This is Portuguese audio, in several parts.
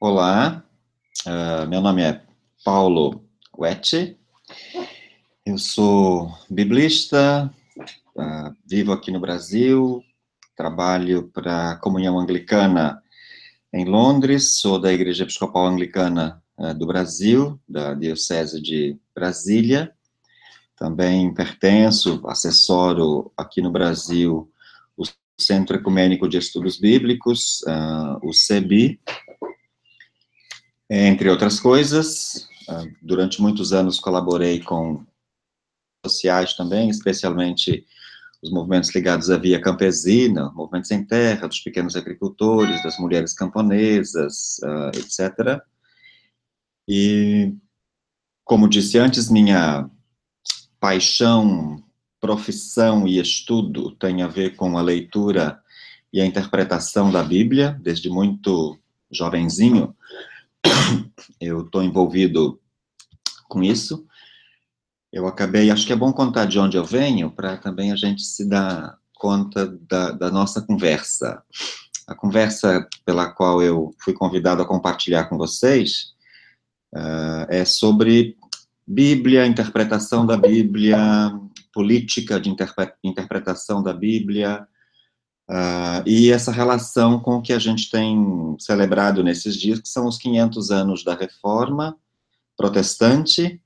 Olá, uh, meu nome é Paulo Wetche, eu sou biblista, uh, vivo aqui no Brasil, trabalho para a Comunhão Anglicana em Londres, sou da Igreja Episcopal Anglicana uh, do Brasil, da Diocese de Brasília, também pertenço, assessoro aqui no Brasil o Centro Ecumênico de Estudos Bíblicos, o CEBI, entre outras coisas, ah, durante muitos anos colaborei com sociais também, especialmente os movimentos ligados à via campesina, movimentos sem terra, dos pequenos agricultores, das mulheres camponesas, uh, etc. E, como disse antes, minha paixão, profissão e estudo tem a ver com a leitura e a interpretação da Bíblia, desde muito jovenzinho eu estou envolvido com isso. Eu acabei, acho que é bom contar de onde eu venho, para também a gente se dar conta da, da nossa conversa. A conversa pela qual eu fui convidado a compartilhar com vocês uh, é sobre Bíblia, interpretação da Bíblia, política de interpre interpretação da Bíblia, Uh, e essa relação com o que a gente tem celebrado nesses dias, que são os 500 anos da reforma protestante,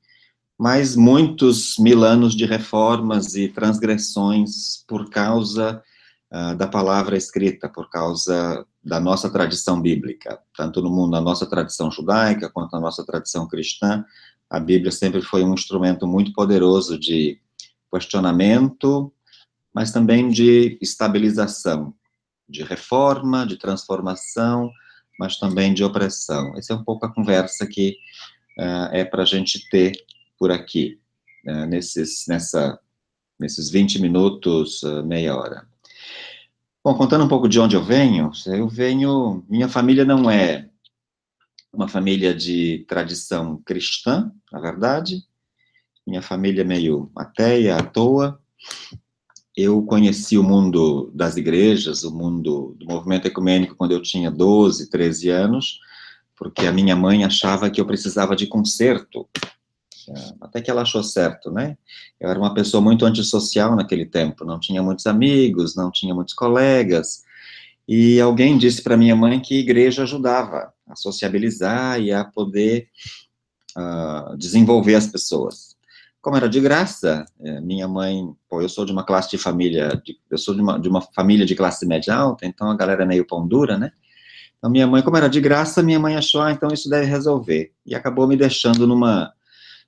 mais muitos mil anos de reformas e transgressões por causa uh, da palavra escrita, por causa da nossa tradição bíblica, tanto no mundo, a nossa tradição judaica, quanto a nossa tradição cristã, a Bíblia sempre foi um instrumento muito poderoso de questionamento, mas também de estabilização, de reforma, de transformação, mas também de opressão. Essa é um pouco a conversa que uh, é para a gente ter por aqui, uh, nesses, nessa, nesses 20 minutos, uh, meia hora. Bom, contando um pouco de onde eu venho, eu venho, minha família não é uma família de tradição cristã, na verdade, minha família é meio ateia, à toa, eu conheci o mundo das igrejas, o mundo do movimento ecumênico quando eu tinha 12, 13 anos, porque a minha mãe achava que eu precisava de conserto. É, até que ela achou certo, né? Eu era uma pessoa muito antissocial naquele tempo, não tinha muitos amigos, não tinha muitos colegas. E alguém disse para minha mãe que igreja ajudava a sociabilizar e a poder uh, desenvolver as pessoas como era de graça, é, minha mãe, pô, eu sou de uma classe de família, de, eu sou de uma, de uma família de classe média alta, então a galera é meio pão dura, né? Então minha mãe, como era de graça, minha mãe achou, ah, então isso deve resolver. E acabou me deixando numa,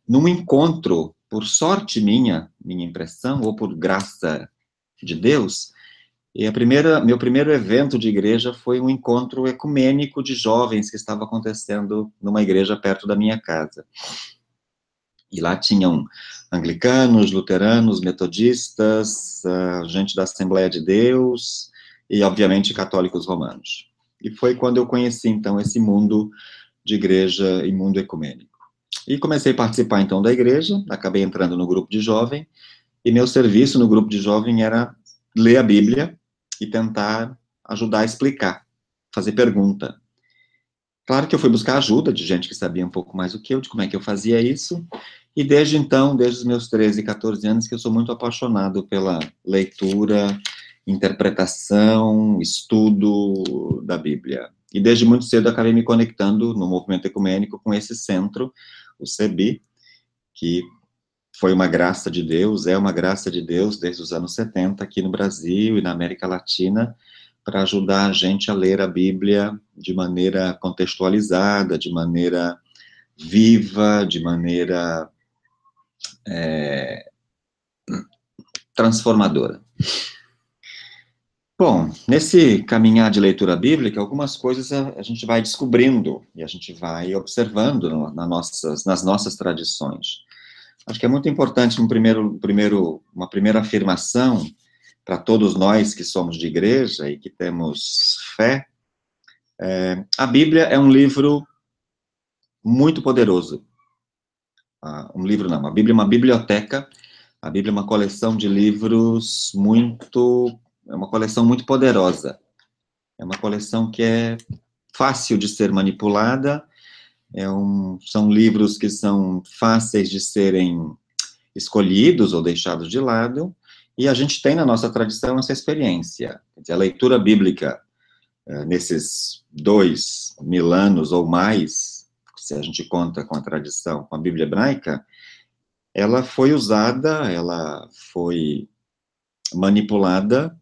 num encontro, por sorte minha, minha impressão, ou por graça de Deus, e a primeira, meu primeiro evento de igreja foi um encontro ecumênico de jovens que estava acontecendo numa igreja perto da minha casa. E lá tinham anglicanos, luteranos, metodistas, uh, gente da Assembleia de Deus e, obviamente, católicos romanos. E foi quando eu conheci, então, esse mundo de igreja e mundo ecumênico. E comecei a participar, então, da igreja, acabei entrando no grupo de jovem, e meu serviço no grupo de jovem era ler a Bíblia e tentar ajudar a explicar, fazer pergunta. Claro que eu fui buscar ajuda de gente que sabia um pouco mais do que eu, de como é que eu fazia isso, e desde então, desde os meus 13, 14 anos, que eu sou muito apaixonado pela leitura, interpretação, estudo da Bíblia. E desde muito cedo acabei me conectando no movimento ecumênico com esse centro, o CEBI, que foi uma graça de Deus, é uma graça de Deus desde os anos 70 aqui no Brasil e na América Latina, para ajudar a gente a ler a Bíblia de maneira contextualizada, de maneira viva, de maneira é, transformadora. Bom, nesse caminhar de leitura bíblica, algumas coisas a, a gente vai descobrindo e a gente vai observando no, na nossas, nas nossas tradições. Acho que é muito importante um primeiro, primeiro, uma primeira afirmação para todos nós que somos de igreja e que temos fé. É, a Bíblia é um livro muito poderoso um livro não, a Bíblia é uma biblioteca, a Bíblia é uma coleção de livros muito, é uma coleção muito poderosa, é uma coleção que é fácil de ser manipulada, é um, são livros que são fáceis de serem escolhidos ou deixados de lado, e a gente tem na nossa tradição essa experiência. A leitura bíblica, eh, nesses dois mil anos ou mais, se a gente conta com a tradição, com a Bíblia hebraica, ela foi usada, ela foi manipulada,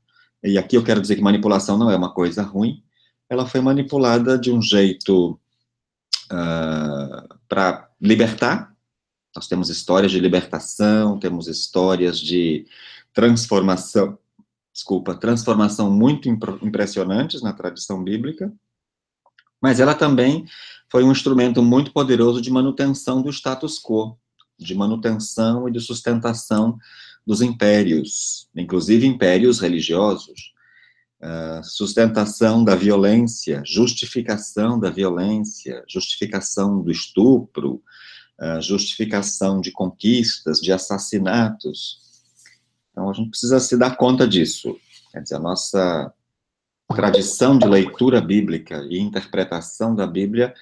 e aqui eu quero dizer que manipulação não é uma coisa ruim, ela foi manipulada de um jeito uh, ah, para libertar. Nós temos histórias de libertação, temos histórias de transformação, desculpa, transformação muito impressionantes na tradição bíblica, mas ela também foi um instrumento muito poderoso de manutenção do status quo, de manutenção e de sustentação dos impérios, inclusive impérios religiosos, uh, sustentação da violência, justificação da violência, justificação do estupro, uh, justificação de conquistas, de assassinatos. Então a gente precisa se dar conta disso. Quer dizer, a nossa tradição de leitura bíblica e interpretação da Bíblia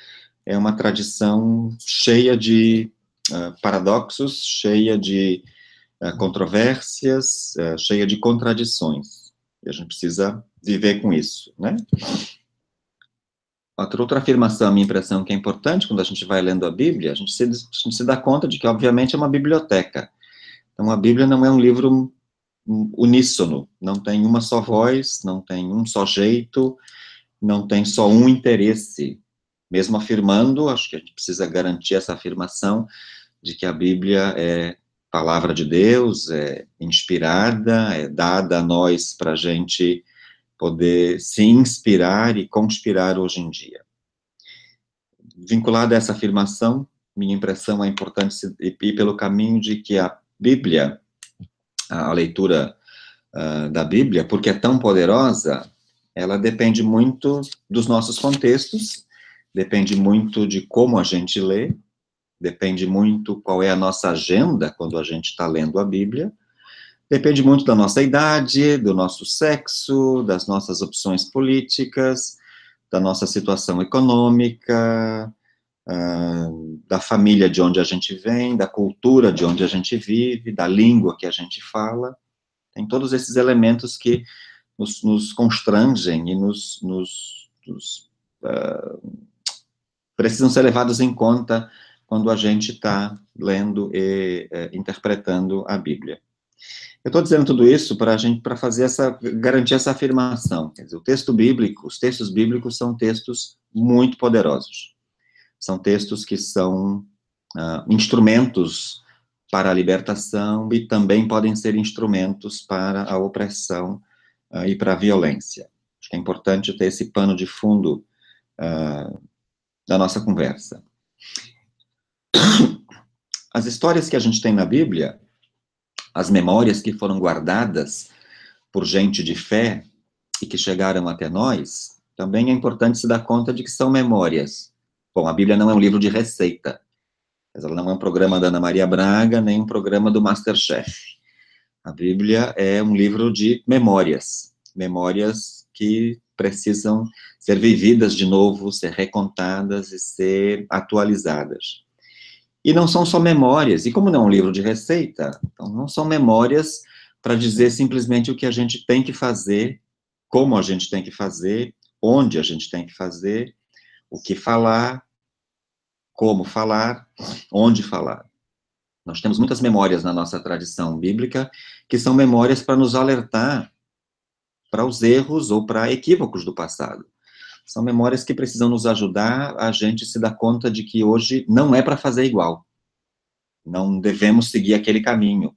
é uma tradição cheia de uh, paradoxos, cheia de uh, controvérsias, uh, cheia de contradições. E a gente precisa viver com isso, né? Outra, outra afirmação, minha impressão, que é importante quando a gente vai lendo a Bíblia, a gente, se, a gente se dá conta de que, obviamente, é uma biblioteca. Então, a Bíblia não é um livro uníssono, não tem uma só voz, não tem um só jeito, não tem só um interesse. Mesmo afirmando, acho que a gente precisa garantir essa afirmação de que a Bíblia é palavra de Deus, é inspirada, é dada a nós para a gente poder se inspirar e conspirar hoje em dia. Vinculado a essa afirmação, minha impressão é importante ir pelo caminho de que a Bíblia, a leitura uh, da Bíblia, porque é tão poderosa, ela depende muito dos nossos contextos, depende muito de como a gente lê, depende muito qual é a nossa agenda quando a gente está lendo a Bíblia, Depende muito da nossa idade, do nosso sexo, das nossas opções políticas, da nossa situação econômica, uh, da família de onde a gente vem, da cultura de onde a gente vive, da língua que a gente fala. Tem todos esses elementos que nos, nos constrangem e nos, nos, nos uh, precisam ser levados em conta quando a gente está lendo e uh, interpretando a Bíblia. Eu estou dizendo tudo isso para a gente para fazer essa garantir essa afirmação. Quer dizer, o texto bíblico, os textos bíblicos são textos muito poderosos. São textos que são uh, instrumentos para a libertação e também podem ser instrumentos para a opressão uh, e para a violência. Acho que é importante ter esse pano de fundo uh, da nossa conversa. As histórias que a gente tem na Bíblia as memórias que foram guardadas por gente de fé e que chegaram até nós, também é importante se dar conta de que são memórias. Bom, a Bíblia não é um livro de receita. Ela não é um programa da Ana Maria Braga, nem um programa do Masterchef. A Bíblia é um livro de memórias. Memórias que precisam ser vividas de novo, ser recontadas e ser atualizadas. E não são só memórias, e como não é um livro de receita, então não são memórias para dizer simplesmente o que a gente tem que fazer, como a gente tem que fazer, onde a gente tem que fazer, o que falar, como falar, onde falar. Nós temos muitas memórias na nossa tradição bíblica que são memórias para nos alertar para os erros ou para equívocos do passado. São memórias que precisam nos ajudar a gente se dar conta de que hoje não é para fazer igual. Não devemos seguir aquele caminho.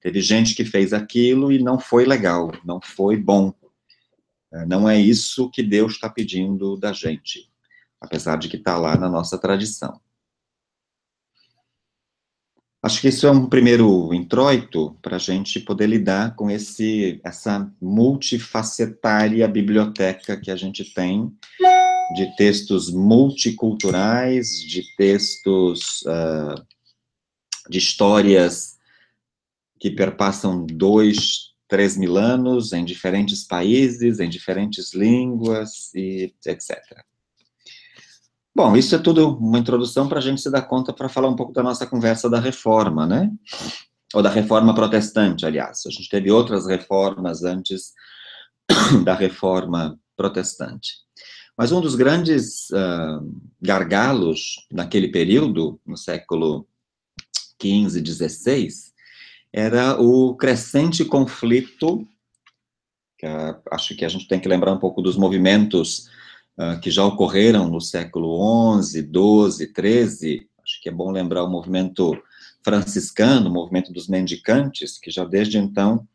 Teve gente que fez aquilo e não foi legal, não foi bom. É, não é isso que Deus está pedindo da gente, apesar de que está lá na nossa tradição. Acho que isso é um primeiro introito para a gente poder lidar com esse, essa multifacetária biblioteca que a gente tem de textos multiculturais, de textos uh, de histórias que perpassam dois, três mil anos em diferentes países, em diferentes línguas e etc. Bom, isso é tudo uma introdução para a gente se dar conta para falar um pouco da nossa conversa da reforma, né? Ou da reforma protestante, aliás. A gente teve outras reformas antes da reforma protestante. Mas um dos grandes uh, gargalos naquele período, no século XV, XVI, era o crescente conflito. Que, uh, acho que a gente tem que lembrar um pouco dos movimentos uh, que já ocorreram no século XI, XII, XIII. Acho que é bom lembrar o movimento franciscano, o movimento dos mendicantes, que já desde então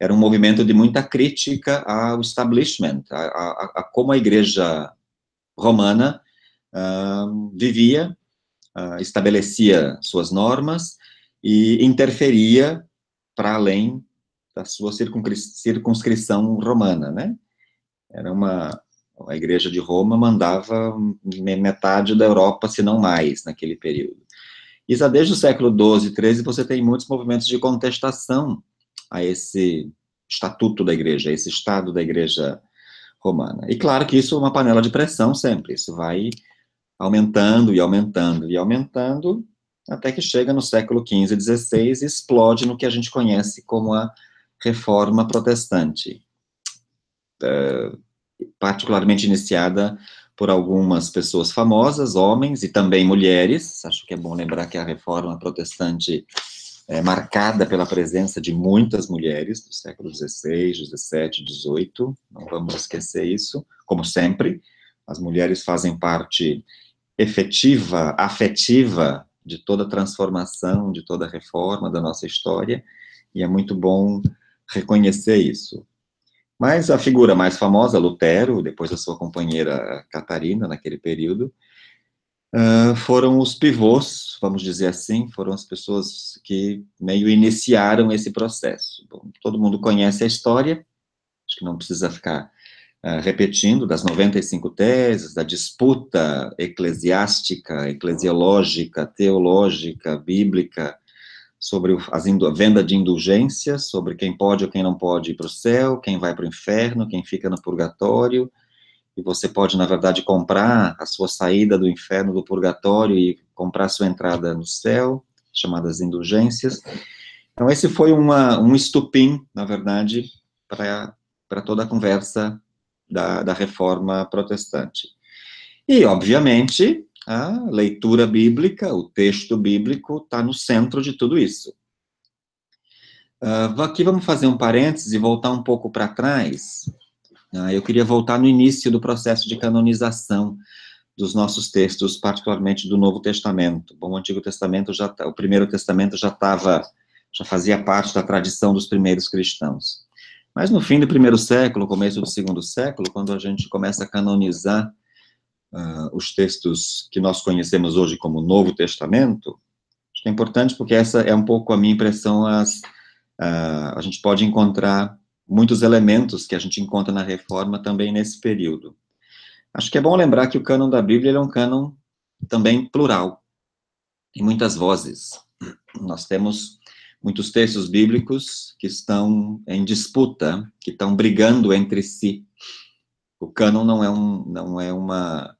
era um movimento de muita crítica ao establishment, a, a, a como a igreja romana uh, vivia, uh, estabelecia suas normas e interferia para além da sua circunscrição romana, né? Era uma a igreja de Roma mandava metade da Europa, se não mais, naquele período. E já desde o século XII e XIII você tem muitos movimentos de contestação a esse estatuto da igreja, a esse estado da igreja romana. E claro que isso é uma panela de pressão sempre, isso vai aumentando e aumentando e aumentando, até que chega no século XV e XVI e explode no que a gente conhece como a Reforma Protestante, é, particularmente iniciada por algumas pessoas famosas, homens e também mulheres. Acho que é bom lembrar que a Reforma Protestante é marcada pela presença de muitas mulheres do século XVI, XVII, XVIII. Não vamos esquecer isso, como sempre. As mulheres fazem parte efetiva, afetiva de toda a transformação, de toda a reforma da nossa história, e é muito bom reconhecer isso. Mas a figura mais famosa, Lutero, depois a sua companheira Catarina, naquele período, uh, foram os pivôs, vamos dizer assim, foram as pessoas que meio iniciaram esse processo. Bom, todo mundo conhece a história, acho que não precisa ficar uh, repetindo, das 95 teses, da disputa eclesiástica, eclesiológica, teológica, bíblica, sobre a venda de indulgências, sobre quem pode ou quem não pode ir para o céu, quem vai para o inferno, quem fica no purgatório, e você pode, na verdade, comprar a sua saída do inferno, do purgatório, e comprar a sua entrada no céu, chamadas indulgências. Então, esse foi uma, um estupim, na verdade, para toda a conversa da, da reforma protestante. E, obviamente, a leitura bíblica, o texto bíblico, está no centro de tudo isso. Uh, aqui vamos fazer um parênteses e voltar um pouco para trás. Uh, eu queria voltar no início do processo de canonização dos nossos textos, particularmente do Novo Testamento. Bom, o Antigo Testamento já, tá, o Primeiro Testamento já estava, já fazia parte da tradição dos primeiros cristãos. Mas no fim do primeiro século, começo do segundo século, quando a gente começa a canonizar uh, os textos que nós conhecemos hoje como Novo Testamento, acho que é importante porque essa é um pouco a minha impressão, as, uh, a gente pode encontrar muitos elementos que a gente encontra na Reforma também nesse período. Acho que é bom lembrar que o cânon da Bíblia é um cânon também plural, tem muitas vozes. Nós temos muitos textos bíblicos que estão em disputa, que estão brigando entre si. O cânon não é, um, não é uma,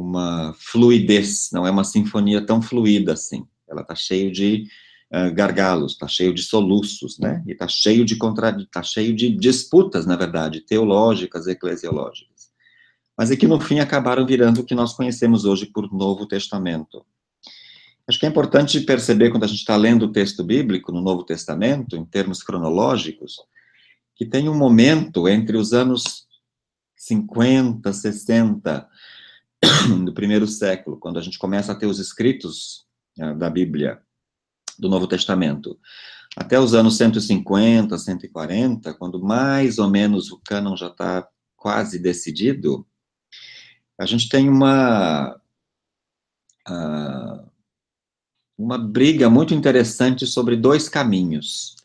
uma fluidez, não é uma sinfonia tão fluida assim. Ela está cheia de uh, gargalos, está cheio de soluços, né? E está cheio de contra, está cheio de disputas, na verdade, teológicas, eclesiológicas. Mas é que no fim acabaram virando o que nós conhecemos hoje por Novo Testamento. Acho que é importante perceber, quando a gente está lendo o texto bíblico no Novo Testamento, em termos cronológicos, que tem um momento entre os anos 50, 60 do primeiro século, quando a gente começa a ter os escritos uh, da Bíblia, do Novo Testamento, até os anos 150, 140, quando mais ou menos o cânon já está quase decidido, a gente tem uma. Uh, uma briga muito interessante sobre dois caminhos.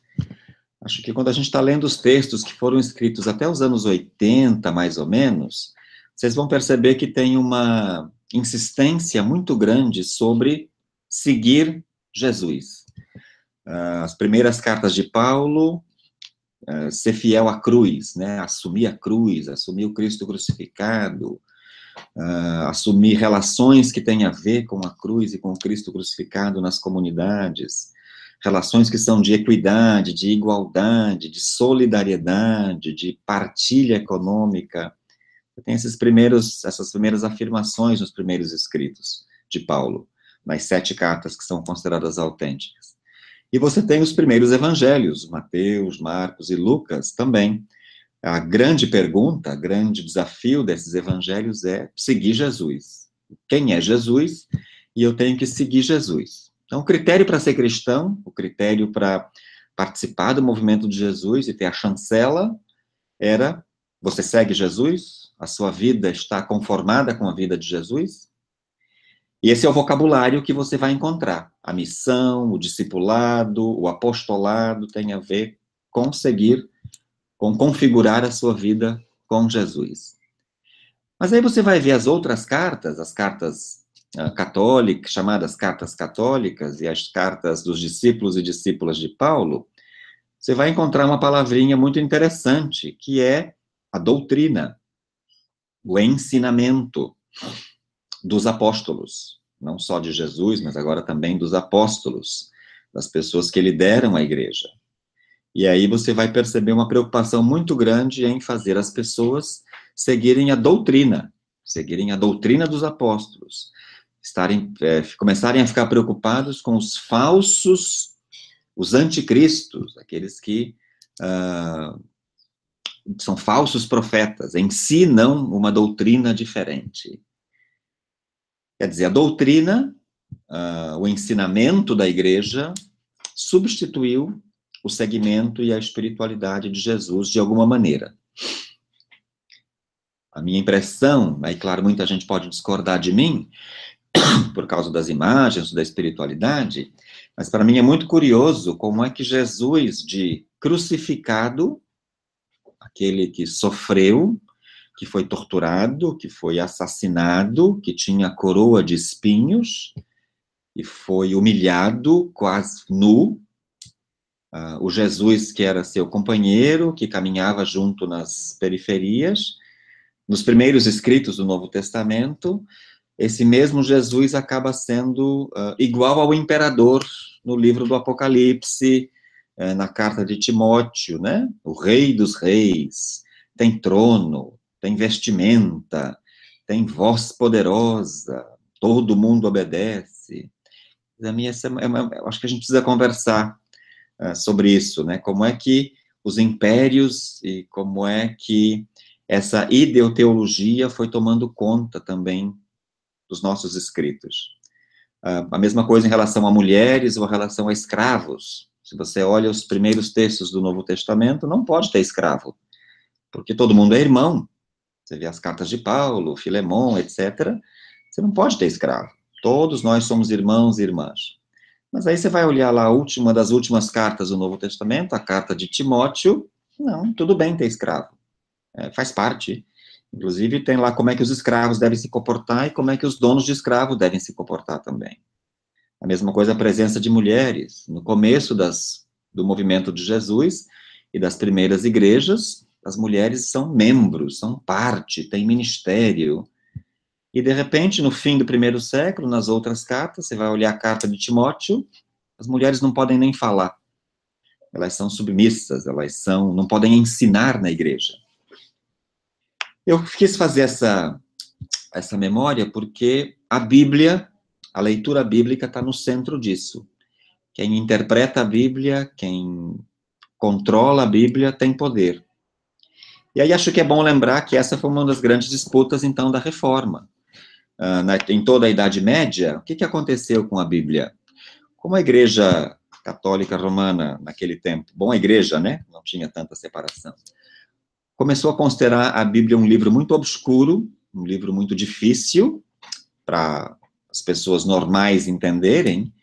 Acho que quando a gente está lendo os textos que foram escritos até os anos 80, mais ou menos, vocês vão perceber que tem uma insistência muito grande sobre seguir Jesus. Ah, as primeiras cartas de Paulo, ah, ser fiel à cruz, né? assumir a cruz, assumir o Cristo crucificado, uh, assumir relações que têm a ver com a cruz e com o Cristo crucificado nas comunidades, relações que são de equidade, de igualdade, de solidariedade, de partilha econômica. Tem esses primeiros, essas primeiras afirmações nos primeiros escritos de Paulo, nas sete cartas que são consideradas autênticas. E você tem os primeiros evangelhos, Mateus, Marcos e Lucas também. A grande pergunta, o grande desafio desses evangelhos é seguir Jesus. Quem é Jesus? E eu tenho que seguir Jesus. Então, o critério para ser cristão, o critério para participar do movimento de Jesus e ter a chancela, era: você segue Jesus? A sua vida está conformada com a vida de Jesus? E esse é o vocabulário que você vai encontrar. A missão, o discipulado, o apostolado tem a ver com seguir, com configurar a sua vida com Jesus. Mas aí você vai ver as outras cartas, as cartas uh, católicas, chamadas cartas católicas, e as cartas dos discípulos e discípulas de Paulo, você vai encontrar uma palavrinha muito interessante, que é a doutrina, o ensinamento dos apóstolos, não só de Jesus, mas agora também dos apóstolos, das pessoas que lideram a igreja. E aí você vai perceber uma preocupação muito grande em fazer as pessoas seguirem a doutrina, seguirem a doutrina dos apóstolos, estarem, é, começarem a ficar preocupados com os falsos, os anticristos, aqueles que uh, são falsos profetas, ensinam uma doutrina diferente. Quer dizer, a doutrina, uh, o ensinamento da igreja, substituiu o segmento e a espiritualidade de Jesus de alguma maneira. A minha impressão, aí claro, muita gente pode discordar de mim, por causa das imagens, da espiritualidade, mas para mim é muito curioso como é que Jesus, de crucificado, aquele que sofreu, que foi torturado, que foi assassinado, que tinha coroa de espinhos e foi humilhado, quase nu. Uh, o Jesus que era seu companheiro, que caminhava junto nas periferias, nos primeiros escritos do Novo Testamento, esse mesmo Jesus acaba sendo uh, igual ao imperador no livro do Apocalipse, uh, na carta de Timóteo, né? O rei dos reis, tem trono, tem vestimenta, tem voz poderosa, todo mundo obedece. A minha, é eu acho que a gente precisa conversar uh, sobre isso, né? Como é que os impérios e como é que essa ideoteologia foi tomando conta também dos nossos escritos. Uh, a mesma coisa em relação a mulheres ou em relação a escravos. Se você olha os primeiros textos do Novo Testamento, não pode ter escravo, porque todo mundo é irmão, você vê as cartas de Paulo, Filemão, etc. Você não pode ter escravo. Todos nós somos irmãos e irmãs. Mas aí você vai olhar lá a última das últimas cartas do Novo Testamento, a carta de Timóteo. Não, tudo bem ter escravo. É, faz parte. Inclusive, tem lá como é que os escravos devem se comportar e como é que os donos de escravo devem se comportar também. A mesma coisa a presença de mulheres. No começo das, do movimento de Jesus e das primeiras igrejas, as mulheres são membros, são parte, têm ministério. E, de repente, no fim do primeiro século, nas outras cartas, você vai olhar a carta de Timóteo, as mulheres não podem nem falar. Elas são submissas, elas são, não podem ensinar na igreja. Eu quis fazer essa, essa memória porque a Bíblia, a leitura bíblica está no centro disso. Quem interpreta a Bíblia, quem controla a Bíblia, tem poder. E aí acho que é bom lembrar que essa foi uma das grandes disputas, então, da reforma. Uh, na, em toda a Idade Média, o que, que aconteceu com a Bíblia? Como a Igreja Católica Romana, naquele tempo, bom, a Igreja, né, não tinha tanta separação, começou a considerar a Bíblia um livro muito obscuro, um livro muito difícil para as pessoas normais entenderem,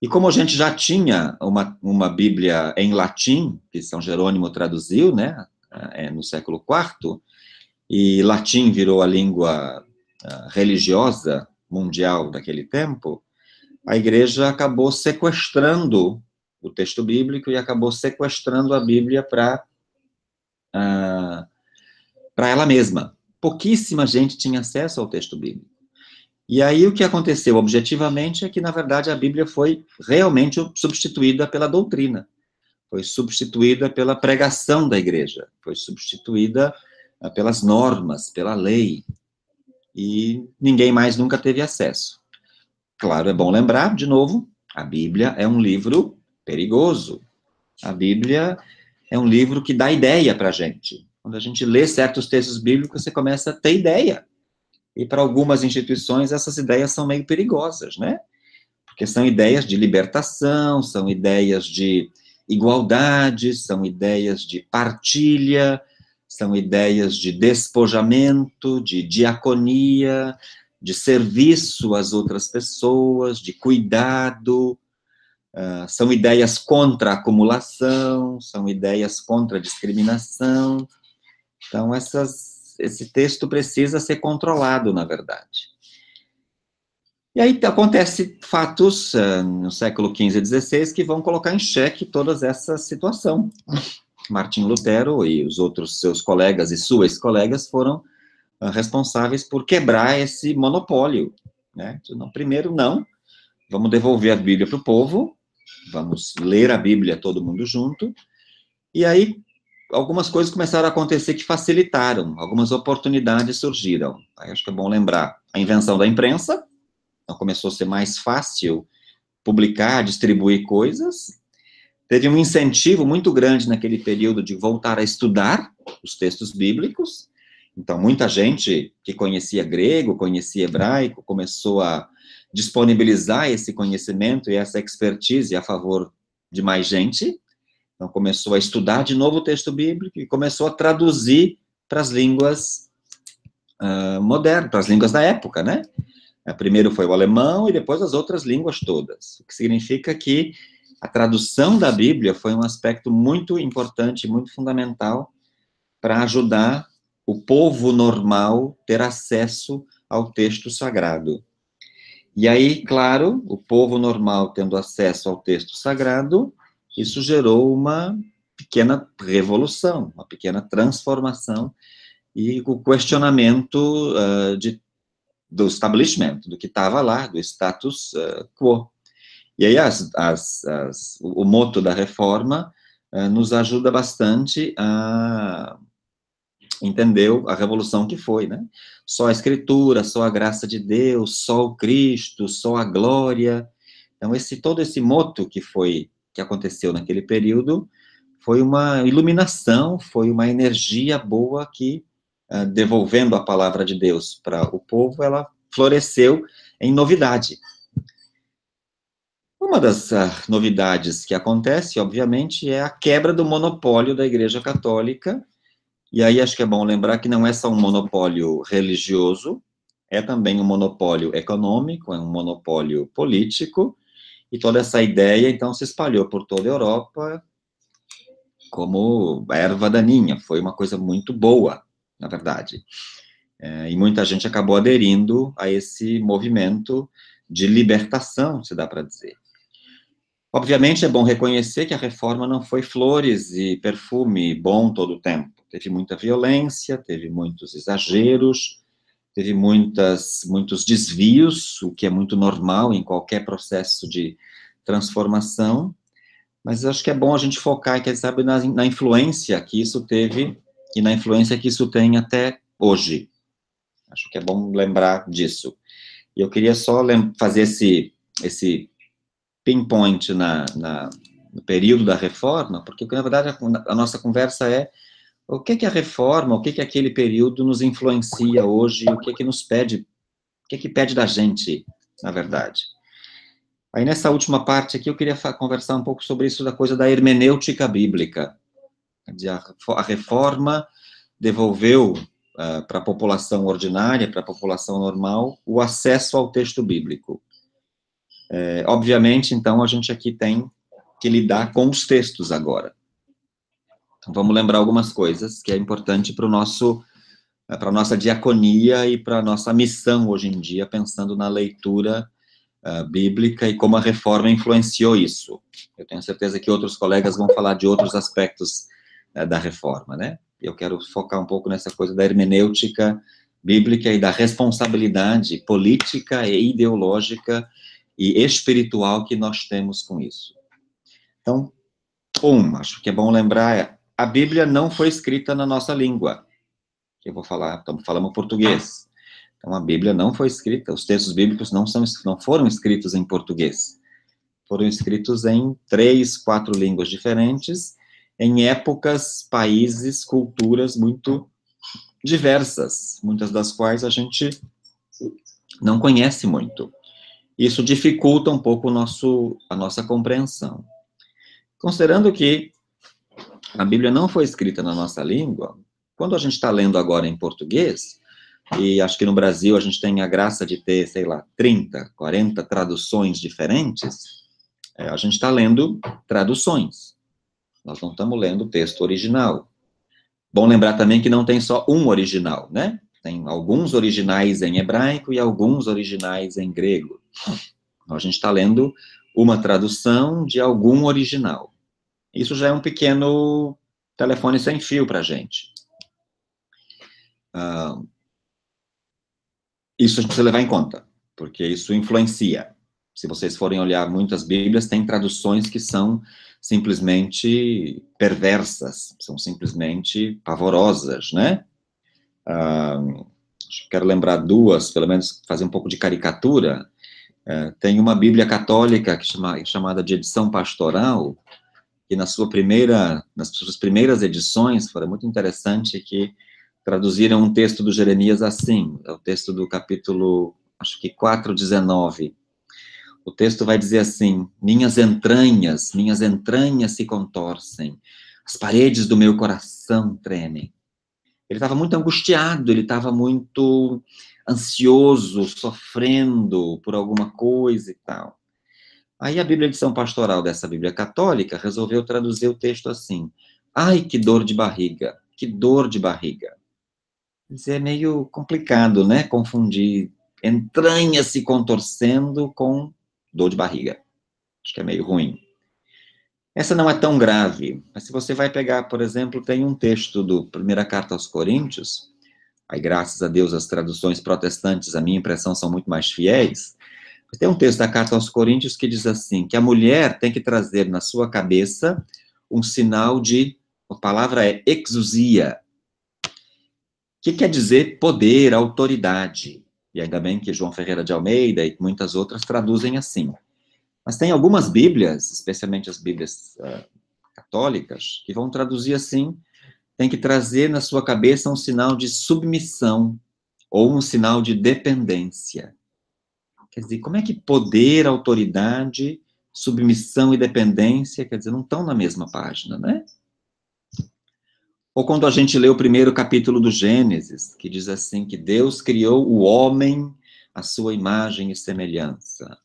e como a gente já tinha uma, uma Bíblia em latim, que São Jerônimo traduziu, né, é, no século IV, e latim virou a língua uh, religiosa mundial daquele tempo, a igreja acabou sequestrando o texto bíblico e acabou sequestrando a Bíblia para uh, para ela mesma. pouquíssima gente tinha acesso ao texto bíblico. E aí o que aconteceu objetivamente é que, na verdade, a Bíblia foi realmente substituída pela doutrina, foi substituída pela pregação da igreja, foi substituída ah, pelas normas, pela lei, e ninguém mais nunca teve acesso. Claro, é bom lembrar, de novo, a Bíblia é um livro perigoso. A Bíblia é um livro que dá ideia para a gente. Quando a gente lê certos textos bíblicos, você começa a ter ideia. E para algumas instituições, essas ideias são meio perigosas, né? Porque são ideias de libertação, são ideias de igualdade, são ideias de partilha, são ideias de despojamento, de diaconia, de serviço às outras pessoas, de cuidado, uh, são ideias contra a acumulação, são ideias contra a discriminação, então, essas, esse texto precisa ser controlado, na verdade. E aí acontece fatos uh, no século XV e XVI que vão colocar em xeque toda essa situação. Martim Lutero e os outros seus colegas e suas colegas foram uh, responsáveis por quebrar esse monopólio. Né? Então, primeiro, não, vamos devolver a Bíblia para o povo, vamos ler a Bíblia todo mundo junto, e aí algumas coisas começaram a acontecer que facilitaram, algumas oportunidades surgiram. Aí acho que é bom lembrar a invenção da imprensa, então começou a ser mais fácil publicar, distribuir coisas. Teve um incentivo muito grande naquele período de voltar a estudar os textos bíblicos. Então, muita gente que conhecia grego, conhecia hebraico, começou a disponibilizar esse conhecimento e essa expertise a favor de mais gente. Então, começou a estudar de novo o texto bíblico e começou a traduzir para as línguas uh, modernas, para as línguas da época, né? Uh, primeiro foi o alemão e depois as outras línguas todas. O que significa que a tradução da Bíblia foi um aspecto muito importante, muito fundamental para ajudar o povo normal ter acesso ao texto sagrado. E aí, claro, o povo normal tendo acesso ao texto sagrado, isso gerou uma pequena revolução, uma pequena transformação e o questionamento uh, de, do establishment, do que estava lá, do status uh, quo. E aí as, as, as, o, moto da reforma uh, nos ajuda bastante a entender a revolução que foi, né? Só a escritura, só a graça de Deus, só o Cristo, só a glória. Então esse todo esse moto que foi que aconteceu naquele período foi uma iluminação, foi uma energia boa que, uh, devolvendo a palavra de Deus para o povo, ela floresceu em novidade. Uma das uh, novidades que acontece, obviamente, é a quebra do monopólio da Igreja Católica. E aí acho que é bom lembrar que não é só um monopólio religioso, é também um monopólio econômico, é um monopólio político, e toda essa ideia, então, se espalhou por toda a Europa como erva daninha. Foi uma coisa muito boa, na verdade. É, e muita gente acabou aderindo a esse movimento de libertação, se dá para dizer. Obviamente, é bom reconhecer que a reforma não foi flores e perfume bom todo o tempo. Teve muita violência, teve muitos exageros, teve muitas, muitos desvios, o que é muito normal em qualquer processo de transformação, mas acho que é bom a gente focar, quer sabe, na, na influência que isso teve e na influência que isso tem até hoje. Acho que é bom lembrar disso. E eu queria só fazer esse, esse pinpoint na, na, no período da reforma, porque, na verdade, a, a nossa conversa é o que que a reforma, o que que aquele período nos influencia hoje, o que que nos pede, o que que pede da gente, na verdade. Aí nessa última parte aqui eu queria conversar um pouco sobre isso da coisa da hermenêutica bíblica. A reforma devolveu uh, para a população ordinária, para a população normal, o acesso ao texto bíblico. É, obviamente, então, a gente aqui tem que lidar com os textos agora. Então, vamos lembrar algumas coisas que é importante para o nosso eh, para a nossa diaconia e para a nossa missão hoje em dia, pensando na leitura uh, bíblica e como a reforma influenciou isso. Eu tenho certeza que outros colegas vão falar de outros aspectos uh, da reforma, né? Eu quero focar um pouco nessa coisa da hermenêutica bíblica e da responsabilidade política e ideológica e espiritual que nós temos com isso. Então, um, acho que é bom lembrar, a Bíblia não foi escrita na nossa língua. Eu vou falar, estamos falando português. Então, a Bíblia não foi escrita, os textos bíblicos não, são, não foram escritos em português. Foram escritos em três, quatro línguas diferentes, em épocas, países, culturas muito diversas, muitas das quais a gente não conhece muito. Isso dificulta um pouco nosso, a nossa compreensão. Considerando que a Bíblia não foi escrita na nossa língua, quando a gente está lendo agora em português, e acho que no Brasil a gente tem a graça de ter, sei lá, 30, 40 traduções diferentes, é, a gente está lendo traduções. Nós não estamos lendo o texto original. Bom lembrar também que não tem só um original, né? Tem alguns originais em hebraico e alguns originais em grego. Então, a gente está lendo uma tradução de algum original. Isso já é um pequeno telefone sem fio para a gente. Uh, isso a gente precisa levar em conta, porque isso influencia. Se vocês forem olhar muitas Bíblias, tem traduções que são simplesmente perversas, são simplesmente pavorosas, né? Ah, quero lembrar duas, pelo menos fazer um pouco de caricatura. É, tem uma Bíblia católica que chama, chamada de edição pastoral, que na sua primeira, nas suas primeiras edições, foi muito interessante que traduziram um texto do Jeremias assim, é o texto do capítulo, acho que 4:19 o texto vai dizer assim: Minhas entranhas, minhas entranhas se contorcem, as paredes do meu coração tremem. Ele estava muito angustiado, ele estava muito ansioso, sofrendo por alguma coisa e tal. Aí a Bíblia de São Pastoral dessa Bíblia católica resolveu traduzir o texto assim: Ai, que dor de barriga, que dor de barriga. Isso é meio complicado, né? Confundir entranhas se contorcendo com dor de barriga. Acho que é meio ruim. Essa não é tão grave, mas se você vai pegar, por exemplo, tem um texto do primeira carta aos Coríntios, aí graças a Deus as traduções protestantes, a minha impressão, são muito mais fiéis, tem um texto da carta aos Coríntios que diz assim, que a mulher tem que trazer na sua cabeça um sinal de, a palavra é exousia, que quer dizer poder, autoridade. E ainda bem que João Ferreira de Almeida e muitas outras traduzem assim. Mas tem algumas Bíblias, especialmente as Bíblias uh, católicas, que vão traduzir assim: tem que trazer na sua cabeça um sinal de submissão ou um sinal de dependência. Quer dizer, como é que poder, autoridade, submissão e dependência, quer dizer, não estão na mesma página, né? Ou quando a gente lê o primeiro capítulo do Gênesis, que diz assim que Deus criou o homem à sua imagem e semelhança.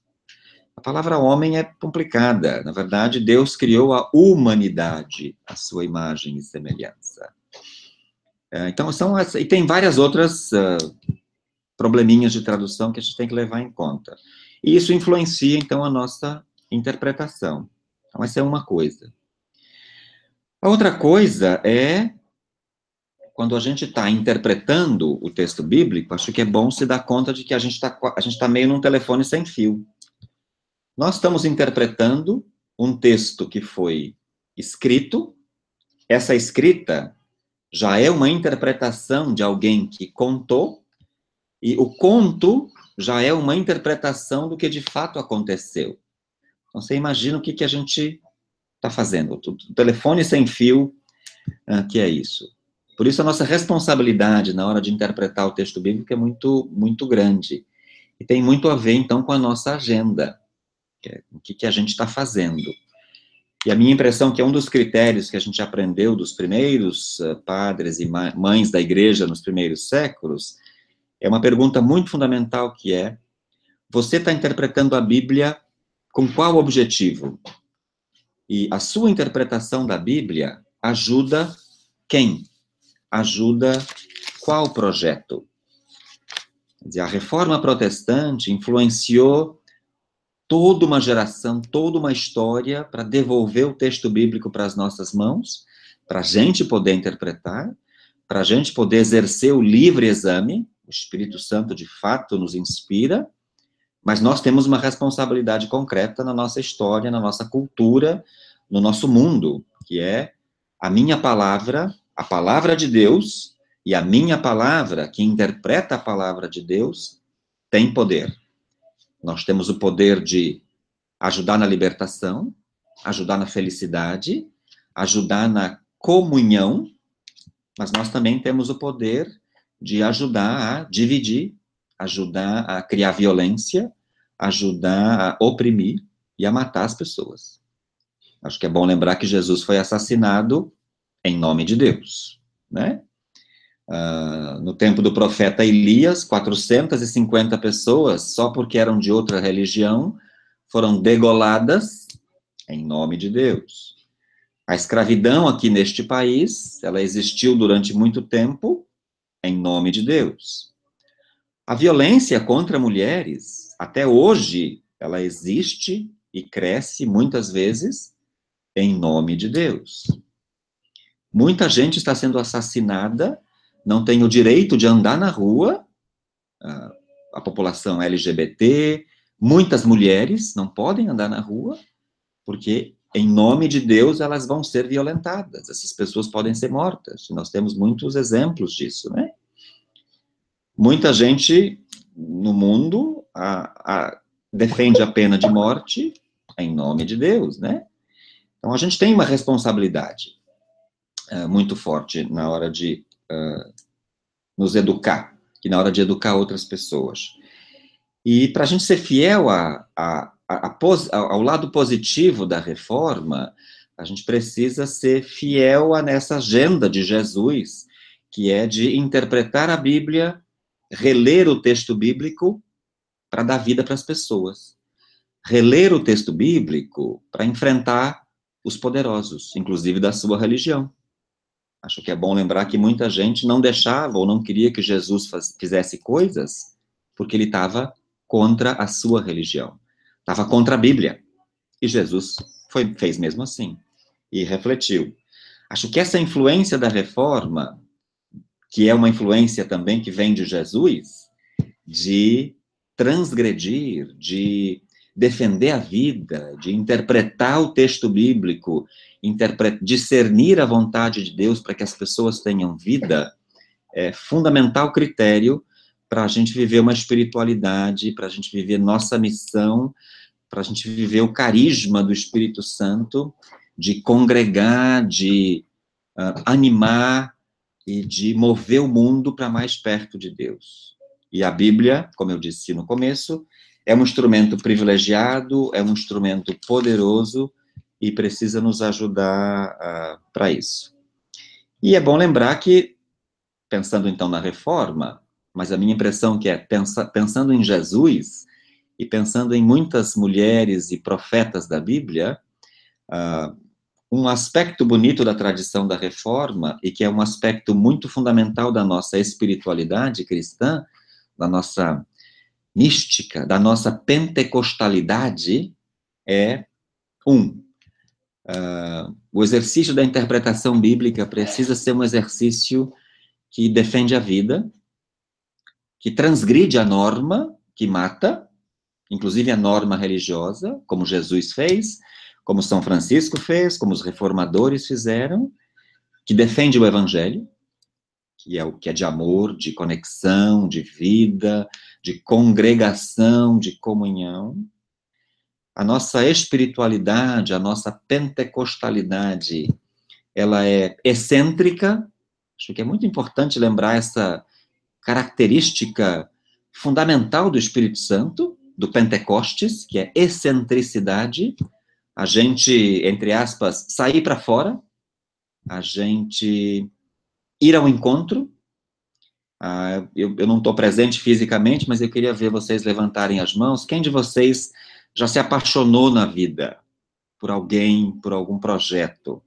A palavra homem é complicada. Na verdade, Deus criou a humanidade à sua imagem e semelhança. É, então, são e tem várias outras uh, probleminhas de tradução que a gente tem que levar em conta. E isso influencia, então, a nossa interpretação. Então, essa é uma coisa. A outra coisa é quando a gente está interpretando o texto bíblico, acho que é bom se dar conta de que a gente está tá meio num telefone sem fio. Nós estamos interpretando um texto que foi escrito, essa escrita já é uma interpretação de alguém que contou, e o conto já é uma interpretação do que de fato aconteceu. Então, você imagina o que, que a gente está fazendo. O telefone sem fio, uh, que é isso. Por isso, a nossa responsabilidade na hora de interpretar o texto bíblico é muito, muito grande. E tem muito a ver, então, com a nossa agenda. É, o que, que a gente está fazendo. E a minha impressão é que é um dos critérios que a gente aprendeu dos primeiros uh, padres e mães da igreja nos primeiros séculos é uma pergunta muito fundamental que é: você está interpretando a Bíblia com qual objetivo? E a sua interpretação da Bíblia ajuda quem? ajuda qual projeto? Dizer, a reforma protestante influenciou toda uma geração, toda uma história para devolver o texto bíblico para as nossas mãos, para a gente poder interpretar, para a gente poder exercer o livre exame, o Espírito Santo de fato nos inspira, mas nós temos uma responsabilidade concreta na nossa história, na nossa cultura, no nosso mundo, que é a minha palavra, a palavra de Deus, e a minha palavra, que interpreta a palavra de Deus, tem poder. Nós temos o poder de ajudar na libertação, ajudar na felicidade, ajudar na comunhão, mas nós também temos o poder de ajudar a dividir, ajudar a criar violência, ajudar a oprimir e a matar as pessoas. Acho que é bom lembrar que Jesus foi assassinado em nome de Deus, né? Uh, no tempo do profeta Elias, 450 pessoas, só porque eram de outra religião, foram degoladas em nome de Deus. A escravidão aqui neste país, ela existiu durante muito tempo em nome de Deus. A violência contra mulheres, até hoje, ela existe e cresce muitas vezes em nome de Deus. Muita gente está sendo assassinada, não tem o direito de andar na rua, a população LGBT, muitas mulheres não podem andar na rua, porque em nome de Deus, elas vão ser violentadas, essas pessoas podem ser mortas. Nós temos muitos exemplos disso, né? Muita gente no mundo a, a, defende a pena de morte em nome de Deus, né? Então a gente tem uma responsabilidade uh, muito forte na hora de uh, nos educar, e na hora de educar outras pessoas. E para a gente ser fiel a, a, a, ao lado positivo da reforma, a gente precisa ser fiel a nessa agenda de Jesus, que é de interpretar a Bíblia, reler o texto bíblico para dar vida para as pessoas. Reler o texto bíblico para enfrentar os poderosos, inclusive da sua religião. Acho que é bom lembrar que muita gente não deixava ou não queria que Jesus faz, fizesse coisas porque ele estava contra a sua religião. Estava contra a Bíblia. E Jesus foi, fez mesmo assim. E refletiu. Acho que essa influência da reforma, que é uma influência também que vem de Jesus, de transgredir, de defender a vida, de interpretar o texto bíblico, discernir a vontade de Deus para que as pessoas tenham vida, é fundamental critério para a gente viver uma espiritualidade, para a gente viver nossa missão, para a gente viver o carisma do Espírito Santo, de congregar, de uh, animar e de mover o mundo para mais perto de Deus. E a Bíblia, como eu disse no começo, é um instrumento privilegiado, é um instrumento poderoso e precisa nos ajudar uh, para isso. E é bom lembrar que, pensando então na reforma, mas a minha impressão que é, pensa, pensando em Jesus e pensando em muitas mulheres e profetas da Bíblia, uh, um aspecto bonito da tradição da reforma, e que é um aspecto muito fundamental da nossa espiritualidade cristã, da nossa mística, da nossa pentecostalidade, é um. Uh, o exercício da interpretação bíblica precisa ser um exercício que defende a vida, que transgride a norma, que mata, inclusive a norma religiosa, como Jesus fez, como São Francisco fez, como os reformadores fizeram, que defende o evangelho, que é o que é de amor, de conexão, de vida, de congregação, de comunhão. A nossa espiritualidade, a nossa pentecostalidade, ela é excêntrica. Acho que é muito importante lembrar essa característica fundamental do Espírito Santo, do Pentecostes, que é excentricidade, a gente, entre aspas, sair para fora, a gente ir ao encontro. Ah, eu, eu não estou presente fisicamente, mas eu queria ver vocês levantarem as mãos. Quem de vocês já se apaixonou na vida por alguém, por algum projeto?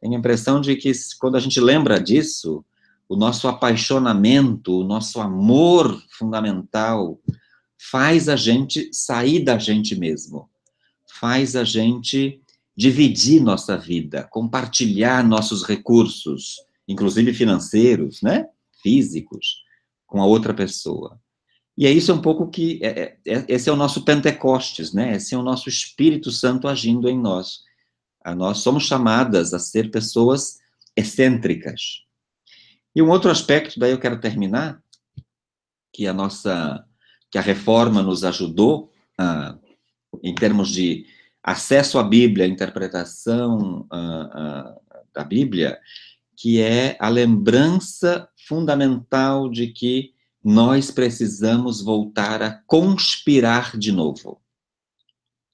Tenho a impressão de que quando a gente lembra disso, o nosso apaixonamento, o nosso amor fundamental, faz a gente sair da gente mesmo, faz a gente dividir nossa vida, compartilhar nossos recursos, inclusive financeiros, né? Físicos, com a outra pessoa. E é isso um pouco que, é, é, é, esse é o nosso Pentecostes, né? Esse é o nosso Espírito Santo agindo em nós. A nós somos chamadas a ser pessoas excêntricas. E um outro aspecto, daí eu quero terminar, que a nossa, que a reforma nos ajudou, ah, em termos de acesso à Bíblia, interpretação ah, ah, da Bíblia, que é a lembrança fundamental de que nós precisamos voltar a conspirar de novo.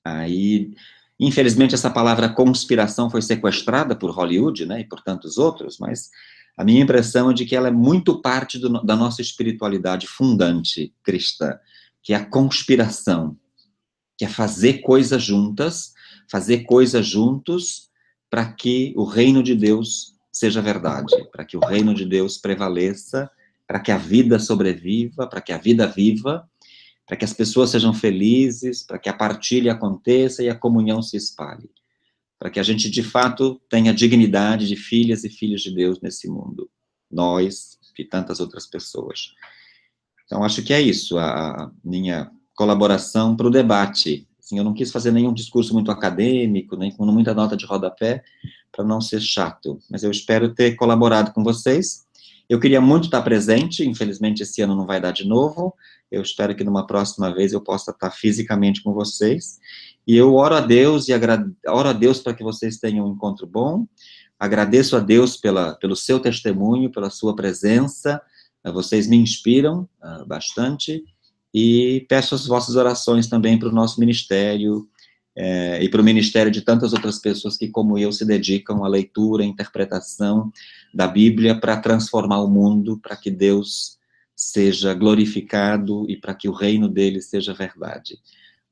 Aí, infelizmente, essa palavra conspiração foi sequestrada por Hollywood, né, e por tantos outros, mas a minha impressão é de que ela é muito parte do, da nossa espiritualidade fundante cristã, que é a conspiração, que é fazer coisas juntas, fazer coisas juntos para que o reino de Deus seja verdade, para que o reino de Deus prevaleça para que a vida sobreviva, para que a vida viva, para que as pessoas sejam felizes, para que a partilha aconteça e a comunhão se espalhe, para que a gente de fato tenha dignidade de filhas e filhos de Deus nesse mundo, nós e tantas outras pessoas. Então acho que é isso a minha colaboração para o debate. Assim, eu não quis fazer nenhum discurso muito acadêmico, nem com muita nota de rodapé, para não ser chato, mas eu espero ter colaborado com vocês eu queria muito estar presente, infelizmente esse ano não vai dar de novo. Eu espero que numa próxima vez eu possa estar fisicamente com vocês. E eu oro a Deus e oro a Deus para que vocês tenham um encontro bom. Agradeço a Deus pela, pelo seu testemunho, pela sua presença. Vocês me inspiram uh, bastante. E peço as vossas orações também para o nosso ministério, é, e para o ministério de tantas outras pessoas que, como eu, se dedicam à leitura, à interpretação da Bíblia para transformar o mundo, para que Deus seja glorificado e para que o reino dele seja verdade.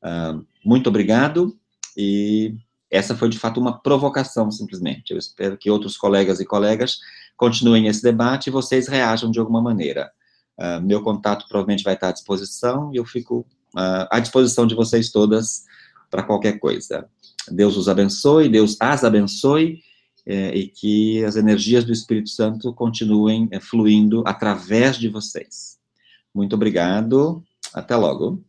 Uh, muito obrigado e essa foi de fato uma provocação, simplesmente. Eu espero que outros colegas e colegas continuem esse debate e vocês reajam de alguma maneira. Uh, meu contato provavelmente vai estar à disposição e eu fico uh, à disposição de vocês todas para qualquer coisa. Deus os abençoe, Deus as abençoe, é, e que as energias do Espírito Santo continuem é, fluindo através de vocês. Muito obrigado, até logo.